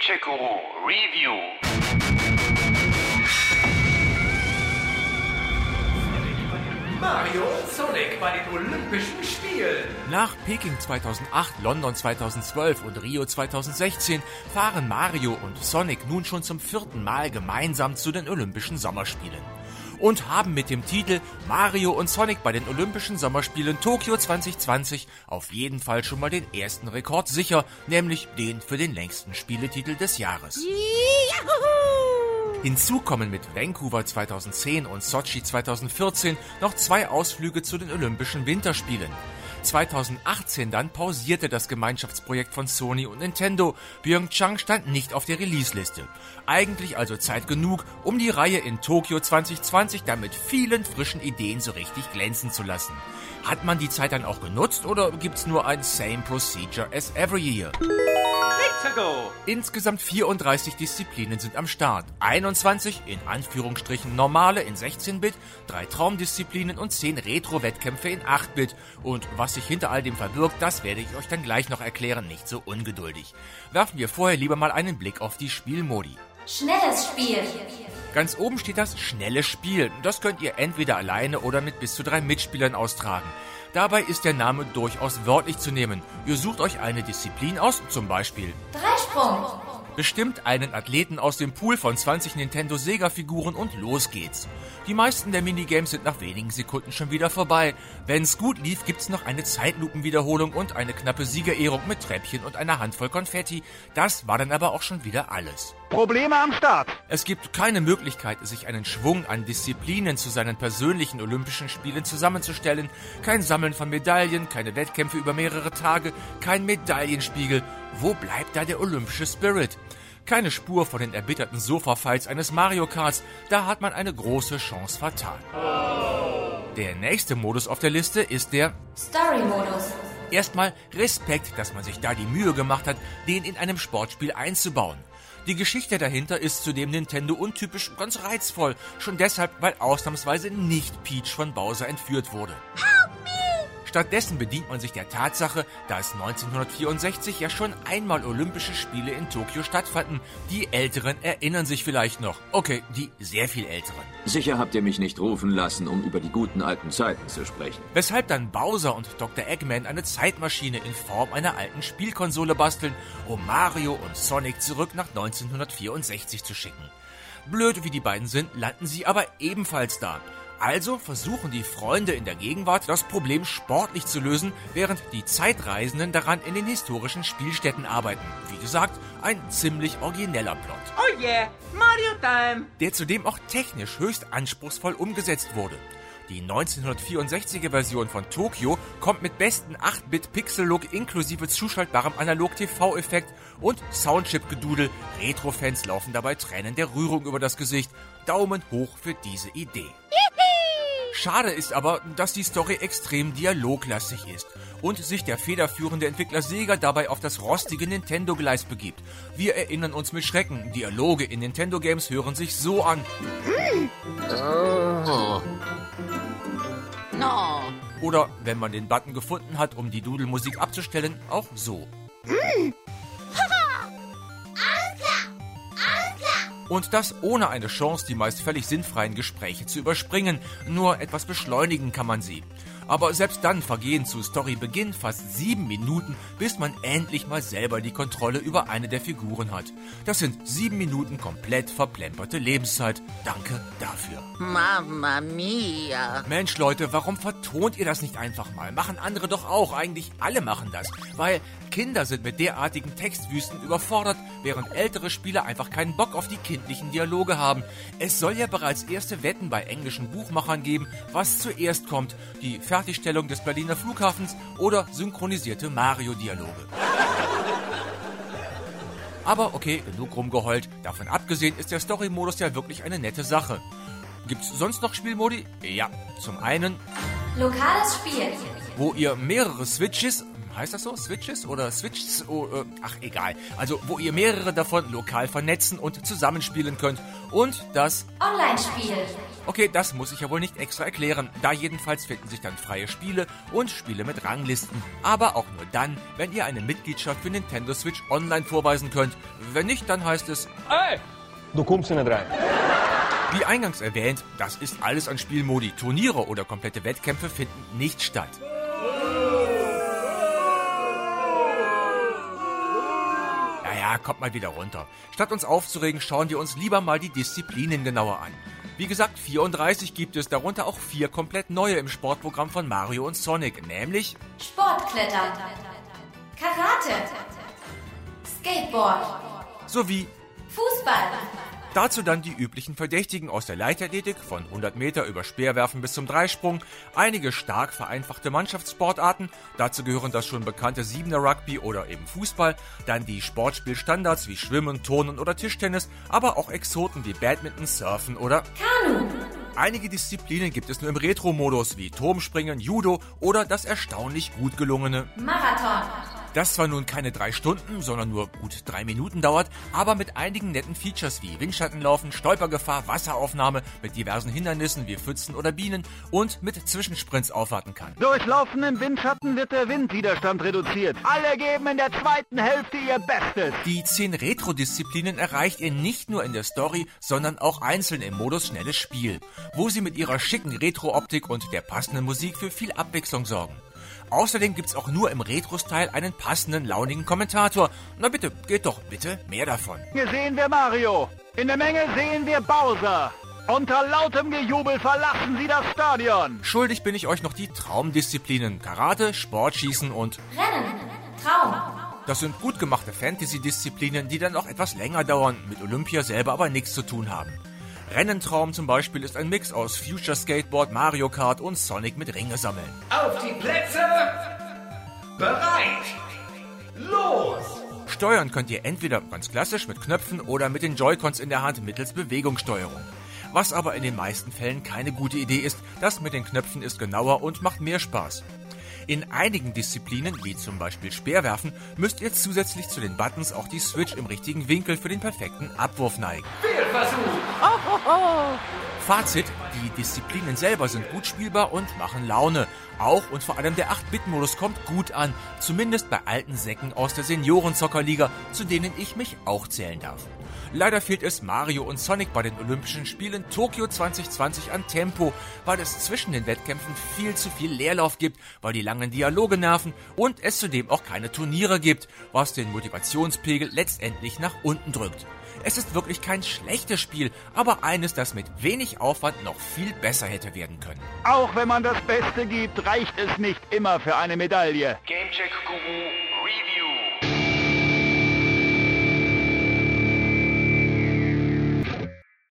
Gadget-Guru Review. Mario und Sonic bei den Olympischen Spielen. Nach Peking 2008, London 2012 und Rio 2016 fahren Mario und Sonic nun schon zum vierten Mal gemeinsam zu den Olympischen Sommerspielen. Und haben mit dem Titel Mario und Sonic bei den Olympischen Sommerspielen Tokio 2020 auf jeden Fall schon mal den ersten Rekord sicher, nämlich den für den längsten Spieletitel des Jahres. Hinzu kommen mit Vancouver 2010 und Sochi 2014 noch zwei Ausflüge zu den Olympischen Winterspielen. 2018 dann pausierte das Gemeinschaftsprojekt von Sony und Nintendo. Pyeongchang stand nicht auf der Release-Liste. Eigentlich also Zeit genug, um die Reihe in Tokio 2020 dann mit vielen frischen Ideen so richtig glänzen zu lassen. Hat man die Zeit dann auch genutzt oder gibt's nur ein Same Procedure as every year? Insgesamt 34 Disziplinen sind am Start. 21 in Anführungsstrichen normale in 16-Bit, drei Traumdisziplinen und 10 Retro-Wettkämpfe in 8-Bit. Und was sich hinter all dem verbirgt, das werde ich euch dann gleich noch erklären, nicht so ungeduldig. Werfen wir vorher lieber mal einen Blick auf die Spielmodi. Schnelles Spiel. Ganz oben steht das schnelle Spiel. Das könnt ihr entweder alleine oder mit bis zu drei Mitspielern austragen. Dabei ist der Name durchaus wörtlich zu nehmen. Ihr sucht euch eine Disziplin aus, zum Beispiel Dreisprung. bestimmt einen Athleten aus dem Pool von 20 Nintendo Sega Figuren und los geht's. Die meisten der Minigames sind nach wenigen Sekunden schon wieder vorbei. Wenn's gut lief, gibt's noch eine Zeitlupenwiederholung und eine knappe Siegerehrung mit Treppchen und einer Handvoll Konfetti. Das war dann aber auch schon wieder alles. Probleme am Start. Es gibt keine Möglichkeit, sich einen Schwung an Disziplinen zu seinen persönlichen Olympischen Spielen zusammenzustellen. Kein Sammeln von Medaillen, keine Wettkämpfe über mehrere Tage, kein Medaillenspiegel. Wo bleibt da der olympische Spirit? Keine Spur von den erbitterten Sofa-Fights eines Mario Karts, da hat man eine große Chance vertan. Der nächste Modus auf der Liste ist der Story-Modus. Erstmal Respekt, dass man sich da die Mühe gemacht hat, den in einem Sportspiel einzubauen. Die Geschichte dahinter ist zudem Nintendo untypisch ganz reizvoll, schon deshalb, weil ausnahmsweise nicht Peach von Bowser entführt wurde. Stattdessen bedient man sich der Tatsache, dass 1964 ja schon einmal Olympische Spiele in Tokio stattfanden. Die Älteren erinnern sich vielleicht noch. Okay, die sehr viel Älteren. Sicher habt ihr mich nicht rufen lassen, um über die guten alten Zeiten zu sprechen. Weshalb dann Bowser und Dr. Eggman eine Zeitmaschine in Form einer alten Spielkonsole basteln, um Mario und Sonic zurück nach 1964 zu schicken. Blöd wie die beiden sind, landen sie aber ebenfalls da. Also versuchen die Freunde in der Gegenwart, das Problem sportlich zu lösen, während die Zeitreisenden daran in den historischen Spielstätten arbeiten. Wie gesagt, ein ziemlich origineller Plot. Oh yeah, Mario Time! der zudem auch technisch höchst anspruchsvoll umgesetzt wurde. Die 1964er Version von Tokyo kommt mit besten 8-Bit-Pixel-Look inklusive zuschaltbarem Analog-TV-Effekt und Soundchip-Gedudel. Retro-Fans laufen dabei Tränen der Rührung über das Gesicht. Daumen hoch für diese Idee. Schade ist aber, dass die Story extrem dialoglastig ist und sich der federführende Entwickler Sega dabei auf das rostige Nintendo-Gleis begibt. Wir erinnern uns mit Schrecken, Dialoge in Nintendo-Games hören sich so an. No. Oder, wenn man den Button gefunden hat, um die Dudelmusik abzustellen, auch so. Und das ohne eine Chance, die meist völlig sinnfreien Gespräche zu überspringen. Nur etwas beschleunigen kann man sie. Aber selbst dann vergehen zu Storybeginn fast sieben Minuten, bis man endlich mal selber die Kontrolle über eine der Figuren hat. Das sind sieben Minuten komplett verplemperte Lebenszeit. Danke dafür. Mamma mia. Mensch, Leute, warum vertont ihr das nicht einfach mal? Machen andere doch auch. Eigentlich alle machen das. Weil Kinder sind mit derartigen Textwüsten überfordert, während ältere Spieler einfach keinen Bock auf die kindlichen Dialoge haben. Es soll ja bereits erste Wetten bei englischen Buchmachern geben, was zuerst kommt. Die Fertigstellung des Berliner Flughafens oder synchronisierte Mario-Dialoge. Aber okay, genug rumgeheult. Davon abgesehen ist der Story-Modus ja wirklich eine nette Sache. Gibt's sonst noch Spielmodi? Ja, zum einen Lokales Spiel. Wo ihr mehrere Switches, heißt das so? Switches oder Switches? Oh, äh, ach egal. Also wo ihr mehrere davon lokal vernetzen und zusammenspielen könnt. Und das Online-Spiel. Okay, das muss ich ja wohl nicht extra erklären. Da jedenfalls finden sich dann freie Spiele und Spiele mit Ranglisten. Aber auch nur dann, wenn ihr eine Mitgliedschaft für Nintendo Switch Online vorweisen könnt. Wenn nicht, dann heißt es, Du kommst nicht rein. wie eingangs erwähnt, das ist alles an Spielmodi. Turniere oder komplette Wettkämpfe finden nicht statt. Kommt mal wieder runter. Statt uns aufzuregen, schauen wir uns lieber mal die Disziplinen genauer an. Wie gesagt, 34 gibt es, darunter auch vier komplett neue im Sportprogramm von Mario und Sonic, nämlich Sportklettern. Karate. Skateboard. sowie Fußball. Dazu dann die üblichen Verdächtigen aus der Leichtathletik, von 100 Meter über Speerwerfen bis zum Dreisprung, einige stark vereinfachte Mannschaftssportarten, dazu gehören das schon bekannte Siebener Rugby oder eben Fußball, dann die Sportspielstandards wie Schwimmen, Turnen oder Tischtennis, aber auch Exoten wie Badminton, Surfen oder Kanu. Einige Disziplinen gibt es nur im Retro-Modus wie Turmspringen, Judo oder das erstaunlich gut gelungene Marathon. Das zwar nun keine drei Stunden, sondern nur gut drei Minuten dauert, aber mit einigen netten Features wie Windschattenlaufen, Stolpergefahr, Wasseraufnahme, mit diversen Hindernissen wie Pfützen oder Bienen und mit Zwischensprints aufwarten kann. Durch Laufen im Windschatten wird der Windwiderstand reduziert. Alle geben in der zweiten Hälfte ihr Bestes. Die zehn Retro-Disziplinen erreicht ihr nicht nur in der Story, sondern auch einzeln im Modus Schnelles Spiel, wo sie mit ihrer schicken Retro-Optik und der passenden Musik für viel Abwechslung sorgen. Außerdem gibt's auch nur im Retro-Style einen passenden, launigen Kommentator. Na bitte, geht doch bitte mehr davon. Hier sehen wir Mario. In der Menge sehen wir Bowser. Unter lautem Gejubel verlassen sie das Stadion. Schuldig bin ich euch noch die Traumdisziplinen Karate, Sportschießen und Rennen. Traum. das sind gut gemachte Fantasy-Disziplinen, die dann auch etwas länger dauern, mit Olympia selber aber nichts zu tun haben. Rennentraum zum Beispiel ist ein Mix aus Future Skateboard, Mario Kart und Sonic mit Ringe sammeln. Auf die Plätze. Bereit. Los. Steuern könnt ihr entweder ganz klassisch mit Knöpfen oder mit den Joy-Cons in der Hand mittels Bewegungssteuerung. Was aber in den meisten Fällen keine gute Idee ist, das mit den Knöpfen ist genauer und macht mehr Spaß. In einigen Disziplinen, wie zum Beispiel Speerwerfen, müsst ihr zusätzlich zu den Buttons auch die Switch im richtigen Winkel für den perfekten Abwurf neigen. Fehlversuch. Fazit, die Disziplinen selber sind gut spielbar und machen Laune. Auch und vor allem der 8-Bit-Modus kommt gut an, zumindest bei alten Säcken aus der Seniorenzockerliga, zu denen ich mich auch zählen darf. Leider fehlt es Mario und Sonic bei den Olympischen Spielen Tokio 2020 an Tempo, weil es zwischen den Wettkämpfen viel zu viel Leerlauf gibt, weil die langen Dialoge nerven und es zudem auch keine Turniere gibt, was den Motivationspegel letztendlich nach unten drückt. Es ist wirklich kein schlechtes Spiel, aber eines, das mit wenig Aufwand noch viel besser hätte werden können. Auch wenn man das Beste gibt, reicht es nicht immer für eine Medaille. Gamecheck Guru